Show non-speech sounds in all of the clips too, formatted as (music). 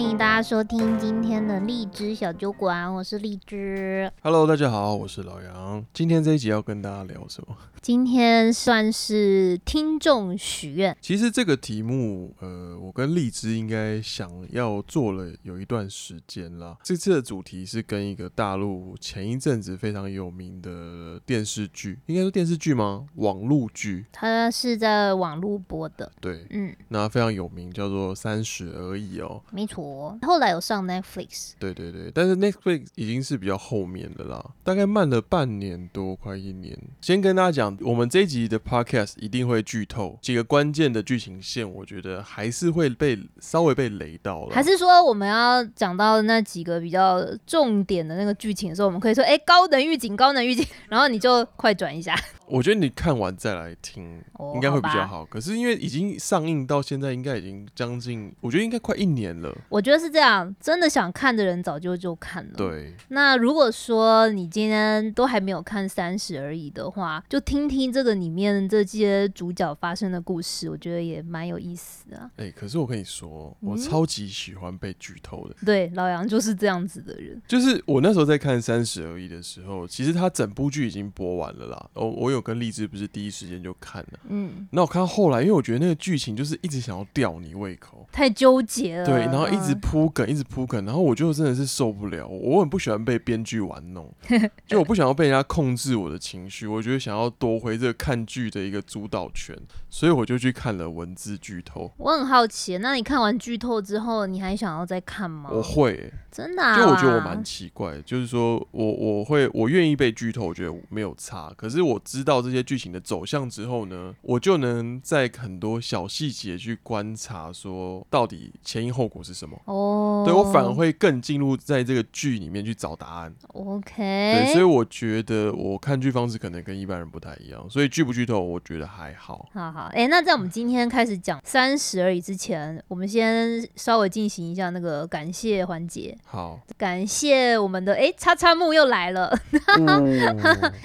迎大家收听今天的荔枝小酒馆，我是荔枝。Hello，大家好，我是老杨。今天这一集要跟大家聊什么？今天算是听众许愿。其实这个题目，呃，我跟荔枝应该想要做了有一段时间了。这次的主题是跟一个大陆前一阵子非常有名的电视剧，应该说电视剧吗？网络剧。它是在网络播的。对，嗯，那非常有名，叫做《三十而已》哦。没错，后来有上 Netflix。对对对，但是 Netflix 已经是比较后面的啦，大概慢了半年多，快一年。先跟大家讲。我们这一集的 podcast 一定会剧透几个关键的剧情线，我觉得还是会被稍微被雷到了。还是说我们要讲到那几个比较重点的那个剧情的时候，我们可以说，哎，高能预警，高能预警，然后你就快转一下。我觉得你看完再来听，应该会比较好。可是因为已经上映到现在，应该已经将近，我觉得应该快一年了。我觉得是这样，真的想看的人早就就看了。对。那如果说你今天都还没有看三十而已的话，就听听这个里面这些主角发生的故事，我觉得也蛮有意思的。哎、欸，可是我跟你说，我超级喜欢被剧透的。嗯、对，老杨就是这样子的人。就是我那时候在看三十而已的时候，其实他整部剧已经播完了啦。哦，我有。跟荔枝不是第一时间就看了，嗯，那我看到后来，因为我觉得那个剧情就是一直想要吊你胃口，太纠结了，对，然后一直铺梗，一直铺梗，然后我就真的是受不了，我很不喜欢被编剧玩弄，(laughs) 就我不想要被人家控制我的情绪，我觉得想要夺回这个看剧的一个主导权，所以我就去看了文字剧透。我很好奇，那你看完剧透之后，你还想要再看吗？我会、欸，真的、啊，就我觉得我蛮奇怪，就是说我我会我愿意被剧透，我觉得没有差，可是我知道。这些剧情的走向之后呢，我就能在很多小细节去观察，说到底前因后果是什么。哦，对，我反而会更进入在这个剧里面去找答案。OK，对，所以我觉得我看剧方式可能跟一般人不太一样，所以剧不剧透，我觉得还好。好好，哎、欸，那在我们今天开始讲三十而已之前，我们先稍微进行一下那个感谢环节。好，感谢我们的哎、欸，叉叉木又来了。哎、(laughs) 嗯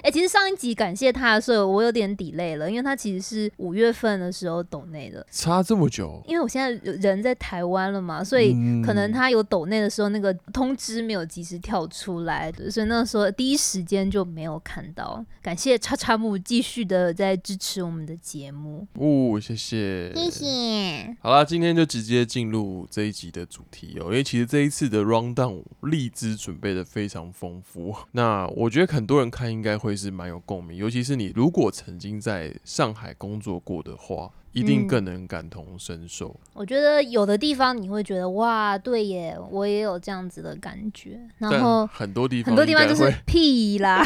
欸，其实上一集感谢他。的时候我有点 delay 了，因为他其实是五月份的时候懂内的，差这么久。因为我现在人在台湾了嘛，所以可能他有抖内的时候，那个通知没有及时跳出来，所以那时候第一时间就没有看到。感谢叉叉木继续的在支持我们的节目。哦，谢谢，谢谢。好啦，今天就直接进入这一集的主题哦，因为其实这一次的 rundown 荔枝准备的非常丰富，那我觉得很多人看应该会是蛮有共鸣，尤其是你。如果曾经在上海工作过的话，一定更能感同身受。嗯，我觉得有的地方你会觉得哇，对耶，我也有这样子的感觉。然后很多地方，很多地方就是 (laughs) 屁啦。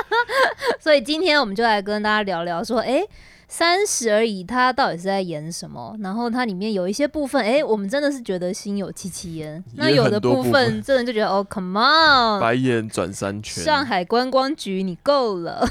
(laughs) 所以今天我们就来跟大家聊聊，说，哎。三十而已，他到底是在演什么？然后它里面有一些部分，哎、欸，我们真的是觉得心有戚戚焉。那有的部分，真的就觉得哦，Come on，白眼转三圈。上海观光局，你够了。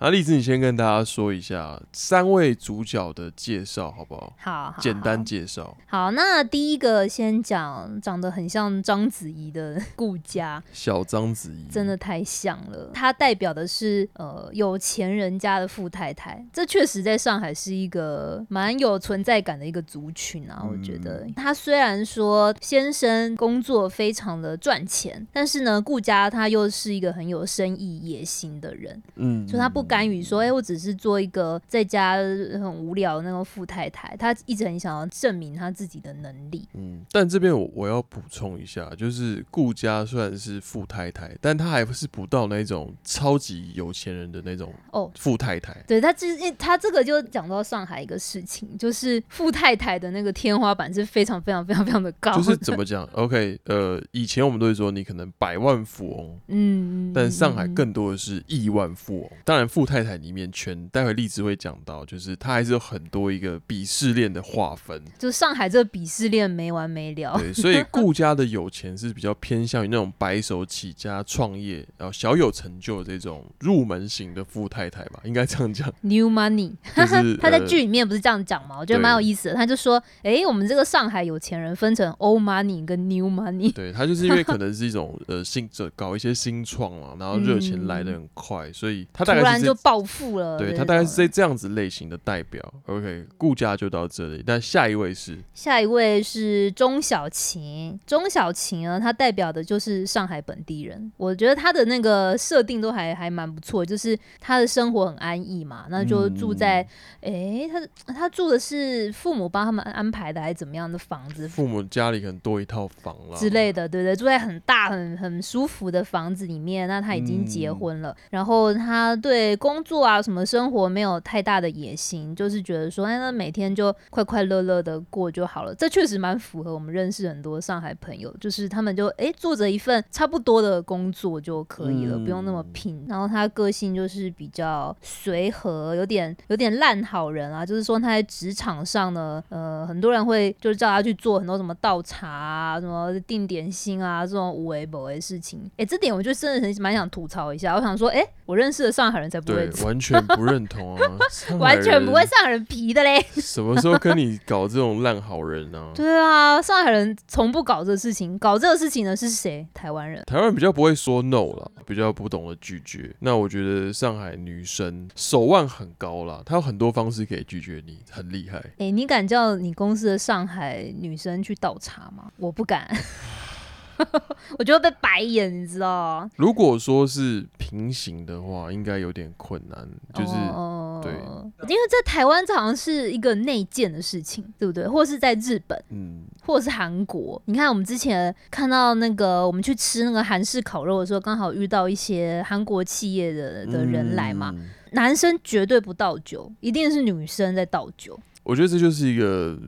那荔枝，你先跟大家说一下三位主角的介绍，好不好？好，好，简单介绍。好，那第一个先讲长得很像章子怡的顾佳，小章子怡，真的太像了。她代表的是呃有钱人家的富太太。这确实在上海是一个蛮有存在感的一个族群啊，我觉得他虽然说先生工作非常的赚钱，但是呢，顾家他又是一个很有生意野心的人，嗯，所以他不甘于说，哎，我只是做一个在家很无聊的那个富太太，他一直很想要证明他自己的能力。嗯，但这边我我要补充一下，就是顾家虽然是富太太，但他还是不到那种超级有钱人的那种哦富太太，对他只。他这个就讲到上海一个事情，就是富太太的那个天花板是非常非常非常非常的高。就是怎么讲？OK，呃，以前我们都会说你可能百万富翁，嗯，但上海更多的是亿万富翁。当然，富太太里面全，待会荔枝会讲到，就是他还是有很多一个鄙视链的划分。就上海这个鄙视链没完没了。对，所以顾家的有钱是比较偏向于那种白手起家创业，然后小有成就的这种入门型的富太太吧，应该这样讲。(laughs) New money，(laughs) 他在剧里面不是这样讲吗？我觉得蛮有意思的。他就说：“哎、欸，我们这个上海有钱人分成 old money 跟 new money。”对，他就是因为可能是一种呃新者搞一些新创嘛，然后热钱来的很快，嗯、所以他大概 (laughs) 突然就暴富了。对，他大概是这这样子类型的代表。OK，顾家就到这里，但下一位是下一位是钟小琴。钟小琴呢，他代表的就是上海本地人。我觉得他的那个设定都还还蛮不错，就是他的生活很安逸嘛，那就住在哎、嗯欸，他他住的是父母帮他们安排的还是怎么样的房子？父母家里可能多一套房了之类的，对不对，住在很大很很舒服的房子里面。那他已经结婚了，嗯、然后他对工作啊什么生活没有太大的野心，就是觉得说，哎，那每天就快快乐乐的过就好了。这确实蛮符合我们认识很多上海朋友，就是他们就哎做着一份差不多的工作就可以了，嗯、不用那么拼。然后他个性就是比较随和，有点有点烂好人啊，就是说他在职场上呢，呃，很多人会就是叫他去做很多什么倒茶啊、什么定点心啊这种无为不为的事情。哎，这点我就真的很蛮想吐槽一下。我想说，哎，我认识的上海人才不会，完全不认同啊，(laughs) 完全不会上海人皮的嘞。(laughs) 什么时候跟你搞这种烂好人呢、啊？对啊，上海人从不搞这个事情，搞这个事情的是谁？台湾人。台湾人比较不会说 no 了，比较不懂得拒绝。那我觉得上海女生手腕很高啦，他有很多方式可以拒绝你，很厉害。哎，你敢叫你公司的上海女生去倒茶吗？我不敢。(laughs) 我就会被白眼，你知道？如果说是平行的话，应该有点困难。就是、哦、对，因为在台湾这好像是一个内建的事情，对不对？或是在日本，嗯，或者是韩国。你看，我们之前看到那个，我们去吃那个韩式烤肉的时候，刚好遇到一些韩国企业的的人来嘛。嗯、男生绝对不倒酒，一定是女生在倒酒。我觉得这就是一个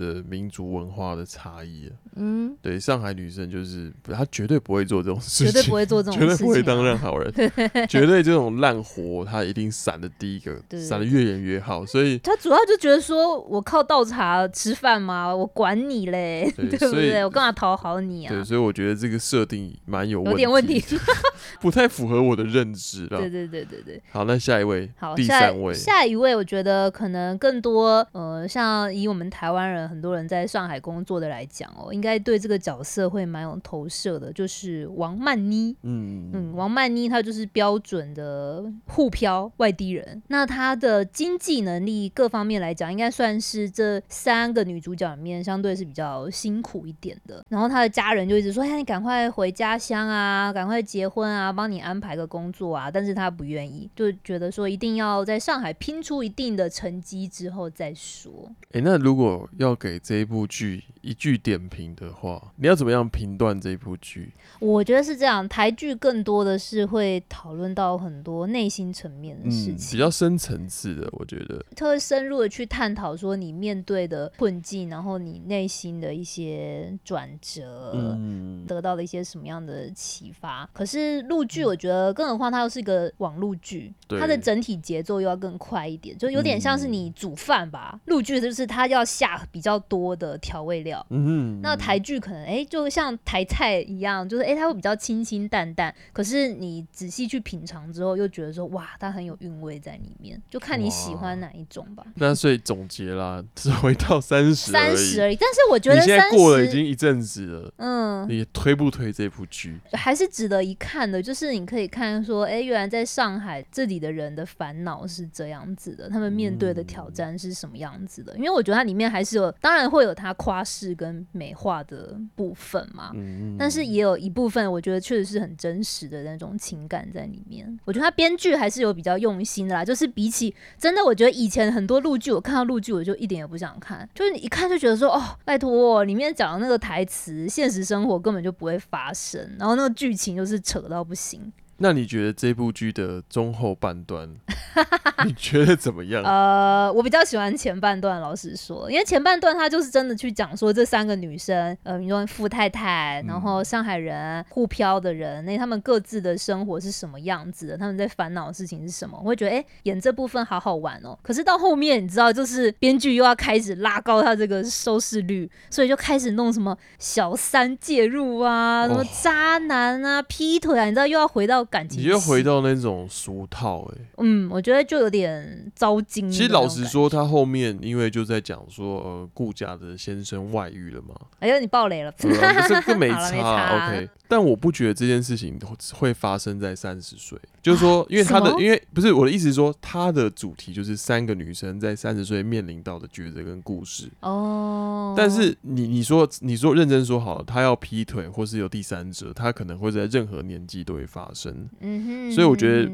呃民族文化的差异啊。嗯，对，上海女生就是她绝对不会做这种事情，绝对不会做这种事情，绝对不会当烂好人，(laughs) 绝对这种烂活她一定闪的第一个，闪的越远越好。所以她主要就觉得说我靠倒茶吃饭吗？我管你嘞，(laughs) 对不对？我干嘛讨好你啊？对，所以我觉得这个设定蛮有有点问题，(laughs) 不太符合我的认知了。对对对对对。好，那下一位，好，第三位，下一位，我觉得可能更多呃，像以我们台湾人很多人在上海工作的来讲哦，应该对这个角色会蛮有投射的，就是王曼妮。嗯嗯，王曼妮她就是标准的沪漂外地人，那她的经济能力各方面来讲，应该算是这三个女主角里面相对是比较辛苦一点的。然后她的家人就一直说：“哎，你赶快回家乡啊，赶快结婚啊，帮你安排个工作啊。”但是她不愿意，就觉得说一定要在上海拼出一定的成绩之后再说。哎，那如果要给这一部剧一句点评的话，你要怎么样评断这一部剧？我觉得是这样，台剧更多的是会讨论到很多内心层面的事情，嗯，比较深层次的。我觉得特别深入的去探讨说你面对的困境，然后你内心的一些转折，嗯，得到了一些什么样的启发。可是陆剧，我觉得，更何况它又是一个网络剧，嗯，它的整体节奏又要更快一点，就有点像是你煮饭吧。陆剧就是它要下比较多的调味料，嗯，那台剧可能哎，就像台菜一样，就是哎，它会比较清清淡淡。可是你仔细去品尝之后，又觉得说哇，它很有韵味在里面，就看你喜欢哪一种吧。那所以总结啦，只回到三十，三十而已。但是我觉得你现在过了已经一阵子了，嗯，你推不推这部剧？还是值得一看的。就是你可以看说，哎，原来在上海这里的人的烦恼是这样子的，他们面对的挑战是什么样子的？嗯、因为我觉得它里面还是有，当然会有他夸饰跟美化的部分嘛，嗯，但是也有一部分，我觉得确实是很真实的那种情感在里面。我觉得他编剧还是有比较用心的啦，就是比起真的，我觉得以前很多陆剧，我看到陆剧我就一点也不想看，就是你一看就觉得说，哦，拜托，里面讲的那个台词，现实生活根本就不会发生，然后那个剧情就是扯到不行。那你觉得这部剧的中后半段，(laughs) 你觉得怎么样？呃，我比较喜欢前半段，老实说，因为前半段他就是真的去讲说这三个女生，呃，你说富太太，然后上海人、沪漂的人，那他们各自的生活是什么样子的？他们在烦恼的事情是什么？我会觉得，哎、欸，演这部分好好玩哦。可是到后面，你知道，就是编剧又要开始拉高他这个收视率，所以就开始弄什么小三介入啊，什么渣男啊、劈腿啊，你知道，又要回到。感情，你就回到那种俗套哎、欸。嗯，我觉得就有点糟心。其实老实说，他后面因为就在讲说，呃，顾家的先生外遇了嘛。哎呦，你爆雷了，不是更 (laughs) 没差，没差？OK，但我不觉得这件事情会发生在三十岁。就是说，因为他的，因为不是我的意思是说，他的主题就是三个女生在三十岁面临到的抉择跟故事。哦。但是你你说你说认真说好了，他要劈腿或是有第三者，他可能会在任何年纪都会发生。嗯哼。所以我觉得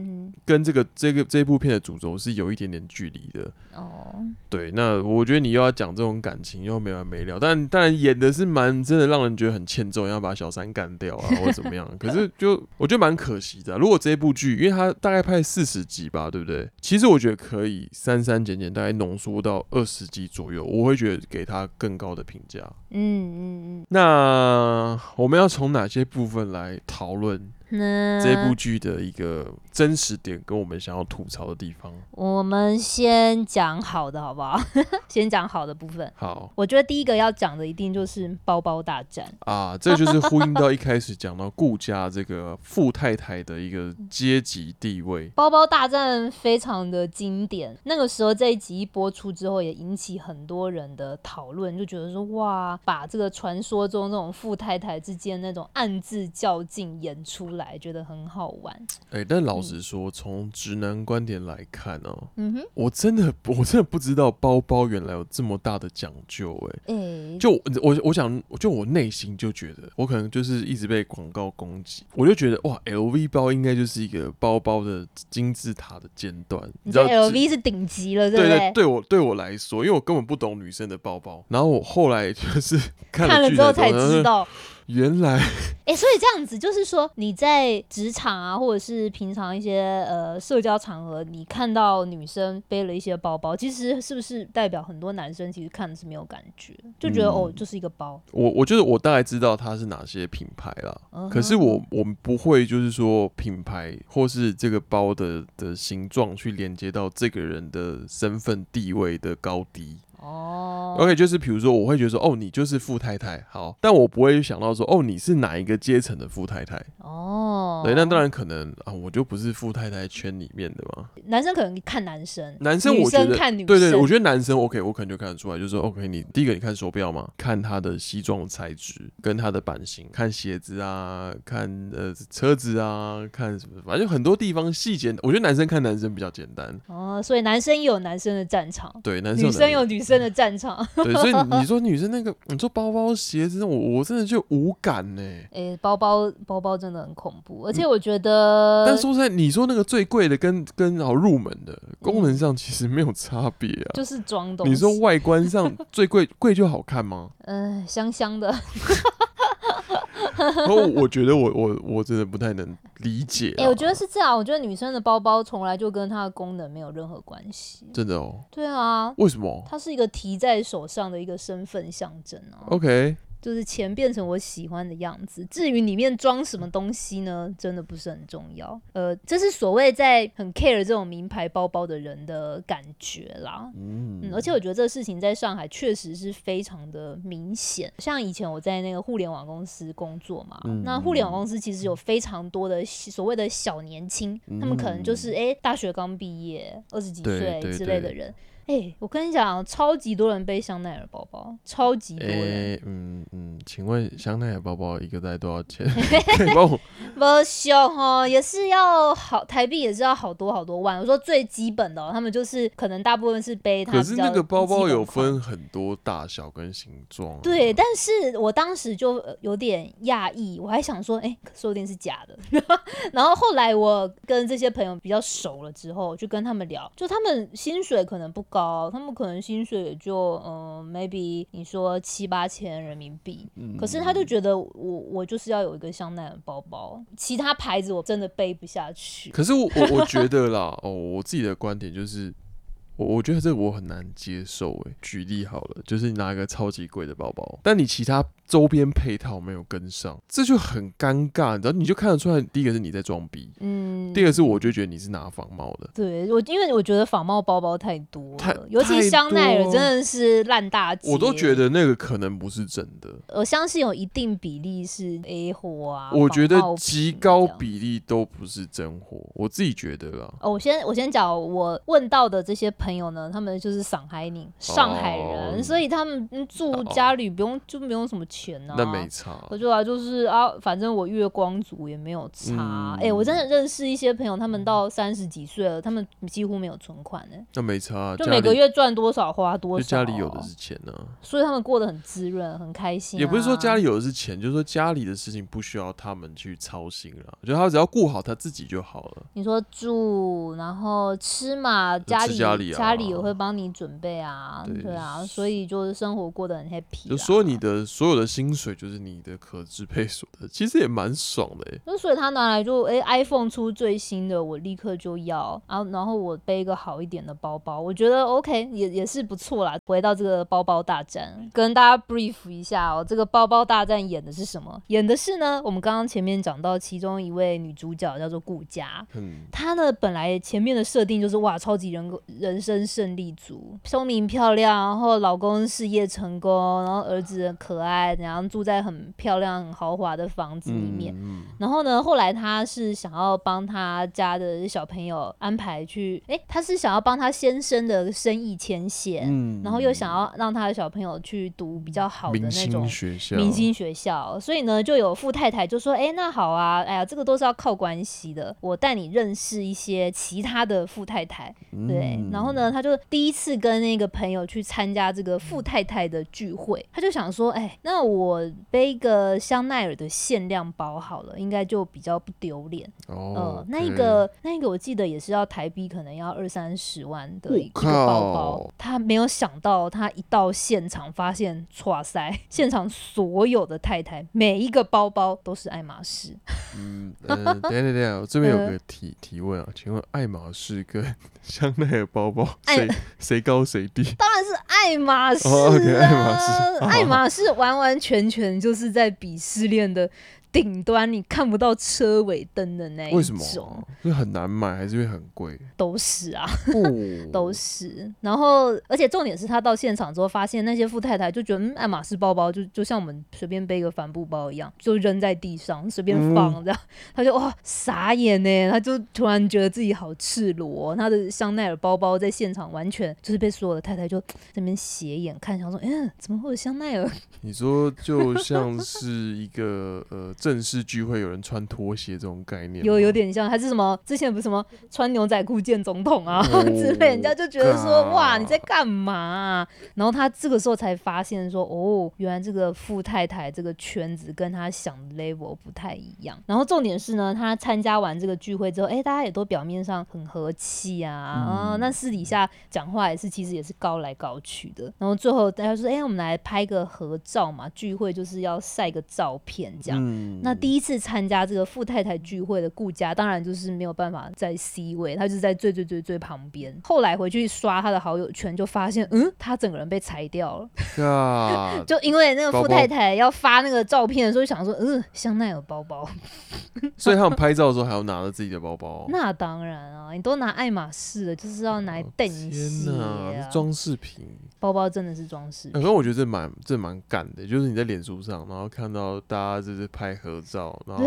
跟这个这个这部片的主轴是有一点点距离的。哦。对，那我觉得你又要讲这种感情又没完没了，但当然演的是蛮真的让人觉得很欠揍，要把小三干掉啊或者怎么样。(laughs) 可是就我觉得蛮可惜的啊。如果这部剧，因为他大概拍四十集吧，对不对？其实我觉得可以删删减减，大概浓缩到二十集左右，我会觉得给他更高的评价。嗯嗯嗯。那我们要从哪些部分来讨论？这部剧的一个真实点跟我们想要吐槽的地方，我们先讲好的好不好？(laughs) 先讲好的部分。好，我觉得第一个要讲的一定就是包包大战啊，这就是呼应到一开始讲到顾家这个富太太的一个阶级地位。(laughs) 包包大战非常的经典，那个时候这一集一播出之后，也引起很多人的讨论，就觉得说哇，把这个传说中这种富太太之间那种暗自较劲演出来。觉得很好玩，哎、欸，但老实说，从、嗯、直男观点来看哦、喔，嗯哼，我真的 (laughs) 我真的不知道包包原来有这么大的讲究、欸，哎、欸，就我我想，就我内心就觉得，我可能就是一直被广告攻击，我就觉得哇，LV 包应该就是一个包包的金字塔的尖端，你知道 LV 是顶级了，对不对？对我对我来说，因为我根本不懂女生的包包，然后我后来就是 (laughs) 看了，看了之后才知道。原来，哎、欸，所以这样子就是说，你在职场啊，或者是平常一些呃社交场合，你看到女生背了一些包包，其实是不是代表很多男生其实看的是没有感觉，就觉得、嗯、哦，就是一个包。我我觉得我大概知道它是哪些品牌啦，嗯、可是我我们不会就是说品牌或是这个包的的形状去连接到这个人的身份地位的高低。哦、oh.，OK，就是比如说，我会觉得说，哦，你就是富太太，好，但我不会想到说，哦，你是哪一个阶层的富太太？哦、oh.，对，那当然可能啊，我就不是富太太圈里面的嘛。男生可能看男生，男生我觉得女生看女生，对对，我觉得男生 OK，我可能就看得出来，就是说 OK，你第一个你看手表嘛，看他的西装材质跟他的版型，看鞋子啊，看呃车子啊，看什么，反正很多地方细节，我觉得男生看男生比较简单。哦、oh,，所以男生也有男生的战场，对，男生女生有女生。的战场，(laughs) 对，所以你说女生那个，你说包包鞋子，我我真的就无感呢。哎、欸，包包包包真的很恐怖，而且我觉得，嗯、但说实在，你说那个最贵的跟跟好入门的功能上其实没有差别啊，就是装东西。你说外观上 (laughs) 最贵贵就好看吗？嗯、呃，香香的。然后我觉得我我我真的不太能理解。(laughs) 哎、欸，我觉得是这样，我觉得女生的包包从来就跟它的功能没有任何关系。真的哦。对啊。为什么？它是一个提在手上的一个身份象征啊。OK。就是钱变成我喜欢的样子，至于里面装什么东西呢，真的不是很重要。呃，这是所谓在很 care 这种名牌包包的人的感觉啦。嗯，嗯，而且我觉得这个事情在上海确实是非常的明显。像以前我在那个互联网公司工作嘛，嗯、那互联网公司其实有非常多的所谓的小年轻、嗯，他们可能就是哎、欸、大学刚毕业，二十几岁之类的人。哎、欸，我跟你讲，超级多人背香奈儿包包，超级多人。欸、嗯嗯，请问香奈儿包包一个大概多少钱？(laughs) 不不小哈，也是要好台币，也是要好多好多万。我说最基本的、喔，他们就是可能大部分是背它。可是那个包包有分很多大小跟形状。对，但是我当时就有点讶异，我还想说，哎、欸，说不定是假的。(laughs) 然后后来我跟这些朋友比较熟了之后，就跟他们聊，就他们薪水可能不。高，他们可能薪水也就嗯，maybe 你说七八千人民币，嗯，可是他就觉得我我就是要有一个香奈儿包包，其他牌子我真的背不下去。可是我我我觉得啦，哦，我自己的观点就是。我我觉得这个我很难接受诶。举例好了，就是你拿一个超级贵的包包，但你其他周边配套没有跟上，这就很尴尬。然后你就看得出来，第一个是你在装逼，嗯，第二个是我就觉得你是拿仿冒的。对我，因为我觉得仿冒包包太多了，太尤其香奈儿真的是烂大街。我都觉得那个可能不是真的。我相信有一定比例是 A 货啊。我觉得极高比例都不是真货，我自己觉得啦。哦，我先我先讲，我问到的这些朋友呢，他们就是上海宁，上海人，哦、所以他们住家里不用、哦、就没有什么钱啊。那没差。我就啊，就是啊，反正我月光族也没有差。哎、嗯欸，我真的认识一些朋友，他们到三十几岁了，他们几乎没有存款呢。那没差，就每个月赚多少花多少。家里有的是钱呢、啊，所以他们过得很滋润，很开心、啊。也不是说家里有的是钱，就是说家里的事情不需要他们去操心了，我觉得他只要顾好他自己就好了。你说住，然后吃嘛，家里家里、啊、家里也会帮你准备啊，对，对啊，所以就是生活过得很 happy。就说你的所有的薪水就是你的可支配所得，其实也蛮爽的哎。那所以他拿来就哎、欸、，iPhone 出最新的，我立刻就要，然后然后我背一个好一点的包包，我觉得 OK 也也是不错啦。回到这个包包大战，跟大家 brief 一下哦，这个包包大战演的是什么？演的是呢，我们刚刚前面讲到其中一位女主角叫做顾佳，嗯，她呢本来前面的设定就是哇，超级人人生胜利组，聪明漂亮，然后老公事业成功，然后儿子很可爱，然后住在很漂亮、很豪华的房子里面。嗯、然后呢，后来他是想要帮他家的小朋友安排去，哎，他是想要帮他先生的生意牵线，嗯，然后又想要让他的小朋友去读比较好的那种学校，明星学校，所以呢，就有富太太就说，哎，那好啊，哎呀，这个都是要靠关系的，我带你认识一些其他的富太太，对，嗯、然后呢，他就第一次跟那个朋友去参加这个富太太的聚会，他就想说，哎，那我背一个香奈儿的限量包好了，应该就比较不丢脸。哦，呃、那个那一个我记得也是要台币，可能要二三十万的一个包包。他没有想到，他一到现场发现，哇塞，现场所有的太太每一个包包都是爱马仕。嗯，呃、等下等下，我这边有个 (laughs) 提提问啊，请问爱马仕跟香奈儿包包谁谁高谁低？当然是爱马仕啊，oh, okay, 爱马仕，爱马仕完完全全就是在鄙视链的。顶端你看不到车尾灯的那一种，为什么？因为很难买，还是因为很贵？都是啊，(laughs) 都是。然后，而且重点是他到现场之后，发现那些富太太就觉得，嗯，爱马仕包包就就像我们随便背一个帆布包一样，就扔在地上随便放这样，嗯、他就哇傻眼呢，他就突然觉得自己好赤裸。他的香奈儿包包在现场完全就是被所有的太太就在那边斜眼看，想说，嗯，怎么会有香奈儿？(laughs) 你说就像是一个呃。正式聚会有人穿拖鞋这种概念，有有点像，还是什么？之前不是什么穿牛仔裤见总统啊 (laughs) 之类，人家就觉得说哇你在干嘛啊？然后他这个时候才发现说哦，原来这个富太太这个圈子跟他想的 level 不太一样。然后重点是呢，他参加完这个聚会之后，哎，大家也都表面上很和气啊，啊，那私底下讲话也是其实也是高来高去的。然后最后大家说，哎，我们来拍个合照嘛，聚会就是要晒个照片这样。那第一次参加这个富太太聚会的顾佳，当然就是没有办法在 C 位，他就是在最最最最旁边。后来回去刷他的好友圈，就发现，嗯，他整个人被裁掉了。God, (laughs) 就因为那个富太太要发那个照片的时候，想说，嗯，香奈儿包包。(laughs) 所以他们拍照的时候还要拿着自己的包包。那当然啊，你都拿爱马仕了，就是要拿等一啊，装饰品。包包真的是装饰。可是我觉得这蛮这蛮干的，就是你在脸书上，然后看到大家就是拍合照，然后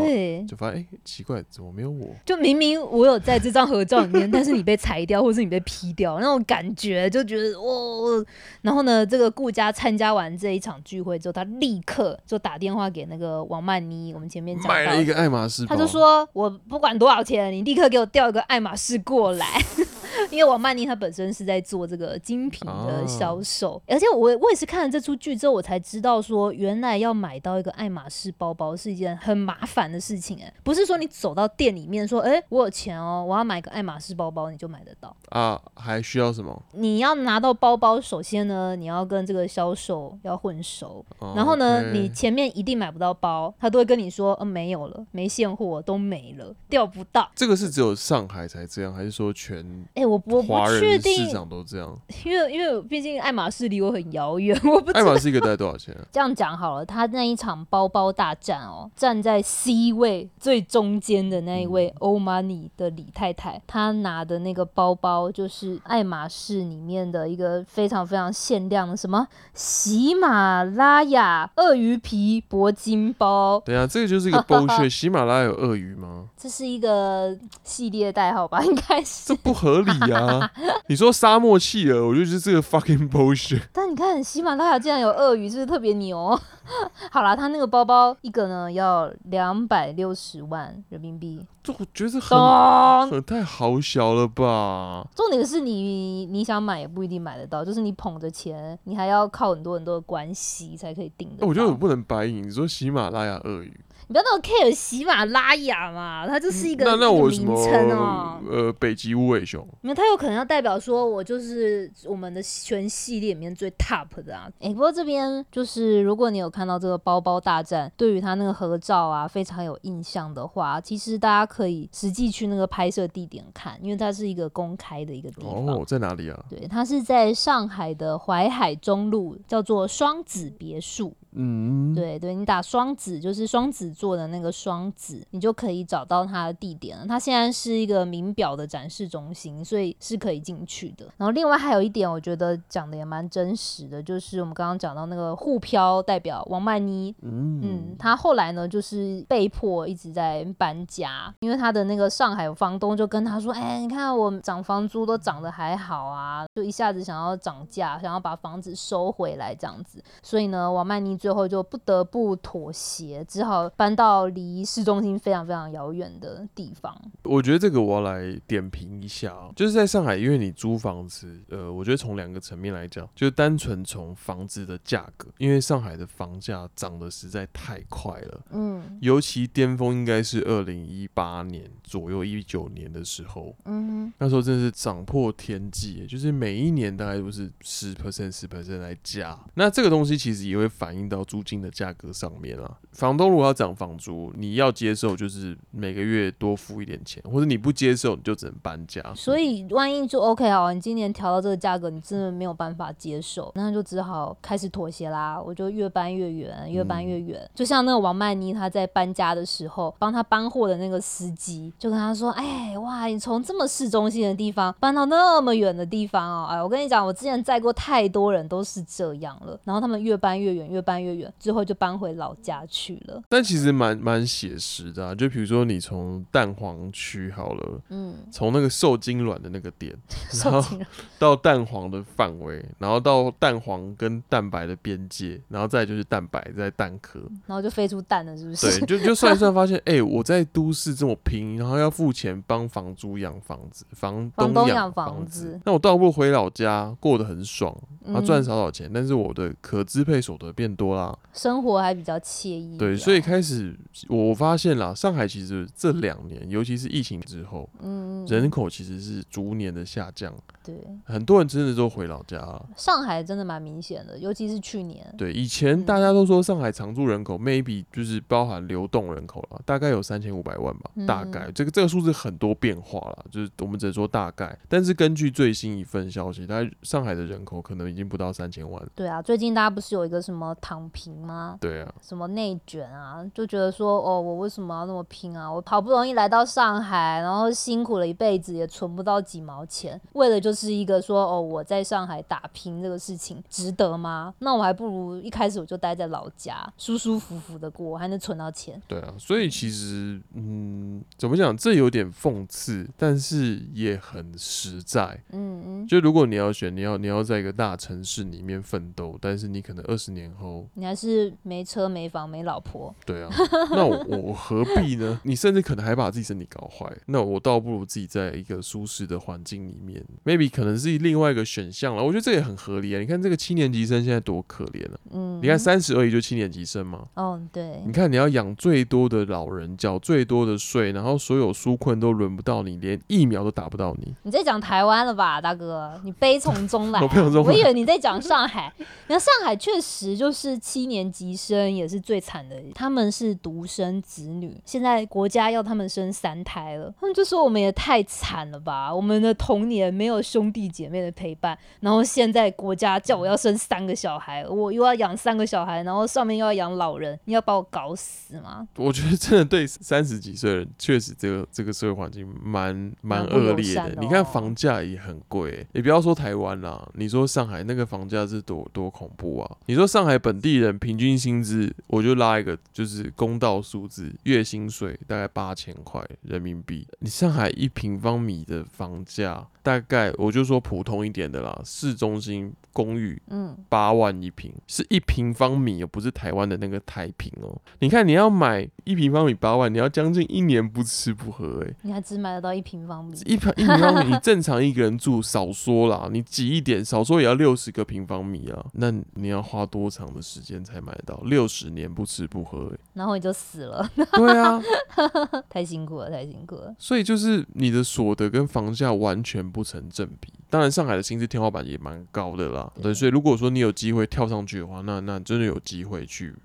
就发现哎、欸，奇怪，怎么没有我？就明明我有在这张合照里面，(laughs) 但是你被裁掉，或是你被 P 掉，那种感觉就觉得哦。然后呢，这个顾家参加完这一场聚会之后，他立刻就打电话给那个王曼妮，我们前面讲到买了一个爱马仕，他就说我不管多少钱，你立刻给我调一个爱马仕过来。(laughs) 因为王曼妮她本身是在做这个精品的销售，而且我我也是看了这出剧之后，我才知道说，原来要买到一个爱马仕包包是一件很麻烦的事情哎，不是说你走到店里面说，哎，我有钱哦，我要买个爱马仕包包，你就买得到啊？还需要什么？你要拿到包包，首先呢，你要跟这个销售要混熟，然后呢，你前面一定买不到包，他都会跟你说，嗯，没有了，没现货，都没了，调不到。这个是只有上海才这样，还是说全？哎，我。我我不确定市场都这样，因为因为毕竟爱马仕离我很遥远，(laughs) 我不知道。爱马仕一个大概多少钱啊？(laughs) 这样讲好了，他那一场包包大战哦，站在 C 位最中间的那一位欧玛尼的李太太，她拿的那个包包就是爱马仕里面的一个非常非常限量的什么喜马拉雅鳄鱼皮铂金包。对啊，这个就是一个 (laughs) bullshit。喜马拉雅有鳄鱼吗？这是一个系列代号吧，应该是。这不合理啊！(laughs) 你说沙漠企鹅，我就觉得这个 fucking bullshit。(laughs) 但你看喜马拉雅竟然有鳄鱼，是不是特别牛？(laughs) 好啦，他那个包包一个呢要两百六十万人民币。这我觉得很很太好小了吧？重点是你你想买也不一定买得到，就是你捧着钱，你还要靠很多很多的关系才可以订的。我觉得我不能白银。你说喜马拉雅鳄鱼。你不要那么 care 喜马拉雅嘛，它就是一个那那我名称哦。呃，北极无尾熊，没有，它有可能要代表说我就是我们的全系列里面最 top 的啊。哎、欸，不过这边就是如果你有看到这个包包大战，对于它那个合照啊非常有印象的话，其实大家可以实际去那个拍摄地点看，因为它是一个公开的一个地方。哦，在哪里啊？对，它是在上海的淮海中路，叫做双子别墅。嗯，对对，你打双子就是双子座的那个双子，你就可以找到它的地点了。它现在是一个名表的展示中心，所以是可以进去的。然后另外还有一点，我觉得讲的也蛮真实的，就是我们刚刚讲到那个沪漂代表王曼妮，嗯嗯，他后来呢就是被迫一直在搬家，因为他的那个上海房东就跟他说，哎，你看我涨房租都涨得还好啊，就一下子想要涨价，想要把房子收回来这样子，所以呢，王曼妮。最后就不得不妥协，只好搬到离市中心非常非常遥远的地方。我觉得这个我要来点评一下哦，就是在上海，因为你租房子，呃，我觉得从两个层面来讲，就单纯从房子的价格，因为上海的房价涨得实在太快了，嗯，尤其巅峰应该是二零一八年左右，一九年的时候，嗯，那时候真的是涨破天际，就是每一年大概都是十 percent 十 percent 来加，那这个东西其实也会反映到。到租金的价格上面啊，房东如果要涨房租，你要接受就是每个月多付一点钱，或者你不接受，你就只能搬家。所以万一就 OK 好，你今年调到这个价格，你真的没有办法接受，那就只好开始妥协啦。我就越搬越远，越搬越远。嗯、就像那个王曼妮，她在搬家的时候，帮她搬货的那个司机就跟她说：“哎，哇，你从这么市中心的地方搬到那么远的地方哦，哎，我跟你讲，我之前载过太多人都是这样了。然后他们越搬越远，越搬越远，最后就搬回老家去了。但其实蛮蛮写实的啊，就比如说你从蛋黄区好了，嗯，从那个受精卵的那个点，(laughs) 然后到蛋黄的范围，然后到蛋黄跟蛋白的边界，然后再就是蛋白在蛋壳，然后就飞出蛋了，是不是？对，就就算一算，发现哎、(laughs) 欸，我在都市这么拼，然后要付钱帮房租养房子，房东养房子，那我倒不如回老家过得很爽，然后赚少少钱，嗯、但是我的可支配所得变多啦。生活还比较惬意。对，所以开始我发现啦，上海其实这两年，尤其是疫情之后，嗯，人口其实是逐年的下降。对，很多人真的都回老家了。上海真的蛮明显的，尤其是去年。对，以前大家都说上海常住人口、嗯、maybe 就是包含流动人口了，大概有三千五百万吧，嗯、大概这个这个数字很多变化了，就是我们只能说大概。但是根据最新一份消息，大概上海的人口可能已经不到三千万。对啊，最近大家不是有一个什么躺平吗？对啊，什么内卷啊，就觉得说哦，我为什么要那么拼啊？我好不容易来到上海，然后辛苦了一辈子也存不到几毛钱，为了就是一个说。哦，我在上海打拼这个事情值得吗？那我还不如一开始我就待在老家，舒舒服服的过，我还能存到钱。对啊，所以其实，嗯，怎么讲？这有点讽刺，但是也很实在。嗯嗯，就如果你要选，你要你要在一个大城市里面奋斗，但是你可能二十年后，你还是没车没房没老婆。对啊，(laughs) 那我我何必呢？你甚至可能还把自己身体搞坏。那我倒不如自己在一个舒适的环境里面，maybe 可能是另外。一个选项了，我觉得这也很合理啊！你看这个七年级生现在多可怜啊！嗯，你看三十而已就七年级生嘛。哦，对。你看你要养最多的老人，缴最多的税，然后所有纾困都轮不到你，连疫苗都打不到你。你在讲台湾了吧，大哥？你悲从中来、(laughs) 啊。我，中我以为你在讲上海。那上海确实就是七年级生也是最惨的，他们是独生子女，现在国家要他们生三胎了，他们就说我们也太惨了吧，我们的童年没有兄弟姐妹的陪伴，然后现在国家叫我要生三个小孩，我又要养三个小孩，然后上面又要养老人，你要把我搞死吗？(laughs) 我觉得真的对三十几岁人，确实这个这个社会环境蛮蛮恶劣的。的哦、你看房价也很贵，你不要说台湾啦，你说上海那个房价是多多。恐怖啊！你说上海本地人平均薪资，我就拉一个就是公道数字，月薪水大概八千块人民币。你上海一平方米的房价，大概我就说普通一点的啦，市中心。公寓，嗯，八万一平，是一平方米哦，不是台湾的那个台平哦。你看，你要买一平方米八万，你要将近一年不吃不喝，哎，你还只买得到一平方米？一平一平方米，(laughs) 你正常一个人住，少说啦，你挤一点，少说也要六十个平方米啊。那你要花多长的时间才买到？六十年不吃不喝，哎，然后你就死了。对啊，(laughs) 太辛苦了，太辛苦了。所以就是你的所得跟房价完全不成正比。当然，上海的薪资天花板也蛮高的啦。对，所以如果说你有机会跳上去的话，那那真的有机会去。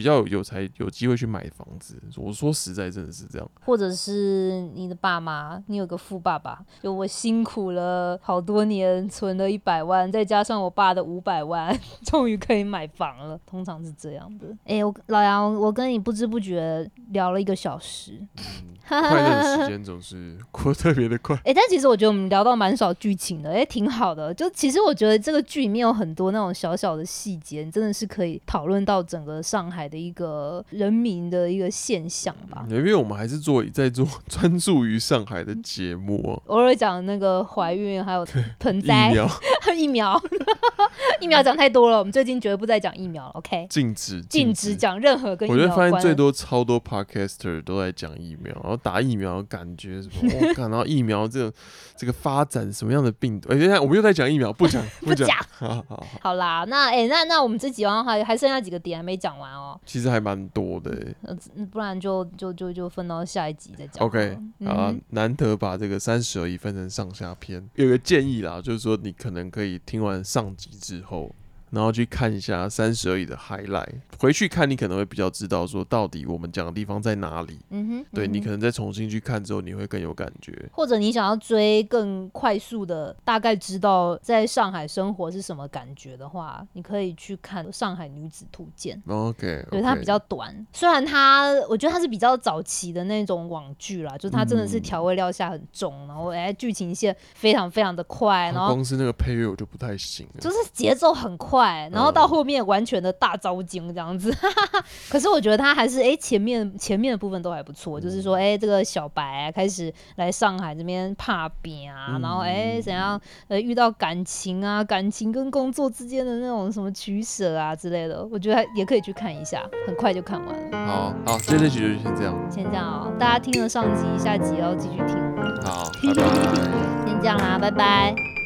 比较有才有机会去买房子，我说实在真的是这样。或者是你的爸妈，你有个富爸爸，就我辛苦了好多年，存了一百万，再加上我爸的五百万，(laughs) 终于可以买房了。通常是这样的。哎、欸，我老杨，我跟你不知不觉聊了一个小时，(laughs) 嗯、快乐的时间总是过得特别的快。哎、欸，但其实我觉得我们聊到蛮少剧情的，哎、欸，挺好的。就其实我觉得这个剧里面有很多那种小小的细节，你真的是可以讨论到整个上海的一个人民的一个现象吧，因为我们还是做 (laughs) 在做专注于上海的节目偶尔讲那个怀孕还有盆栽疫苗，(laughs) 疫苗，(laughs) 疫苗讲太多了，我们最近绝对不再讲疫苗了，OK？禁止禁止讲任何跟疫苗。我觉得发现最多超多 Podcaster 都在讲疫苗，然后打疫苗的感觉什么，我看到疫苗这个这个发展什么样的病毒？哎、欸，等一下我们又在讲疫苗，不讲不讲，好好好，好啦，那哎、欸、那那我们这几完还还剩下几个点还没讲完哦。其实还蛮多的，不然就就就就分到下一集再讲。OK，啊，难得把这个三十而已分成上下篇，有个建议啦，就是说你可能可以听完上集之后。然后去看一下三十而已的 highlight，回去看你可能会比较知道说到底我们讲的地方在哪里。嗯哼，对，你可能再重新去看之后，你会更有感觉。或者你想要追更快速的，大概知道在上海生活是什么感觉的话，你可以去看《上海女子图鉴》。OK，对，它比较短，虽然它我觉得它是比较早期的那种网剧啦，就是它真的是调味料下很重，然后哎剧情线非常非常的快，然后光是那个配乐我就不太行了，就是节奏很快。然后到后面完全的大招精这样子，(laughs) 可是我觉得他还是哎前面前面的部分都还不错，就是说哎这个小白啊开始来上海这边怕扁啊，然后哎怎样呃遇到感情啊，感情跟工作之间的那种什么取舍啊之类的，我觉得也可以去看一下，很快就看完了。好，好，今天这集就先这样，先这样哦，大家听了上集，下集要继续听。好，拜拜。先这样啦，拜拜。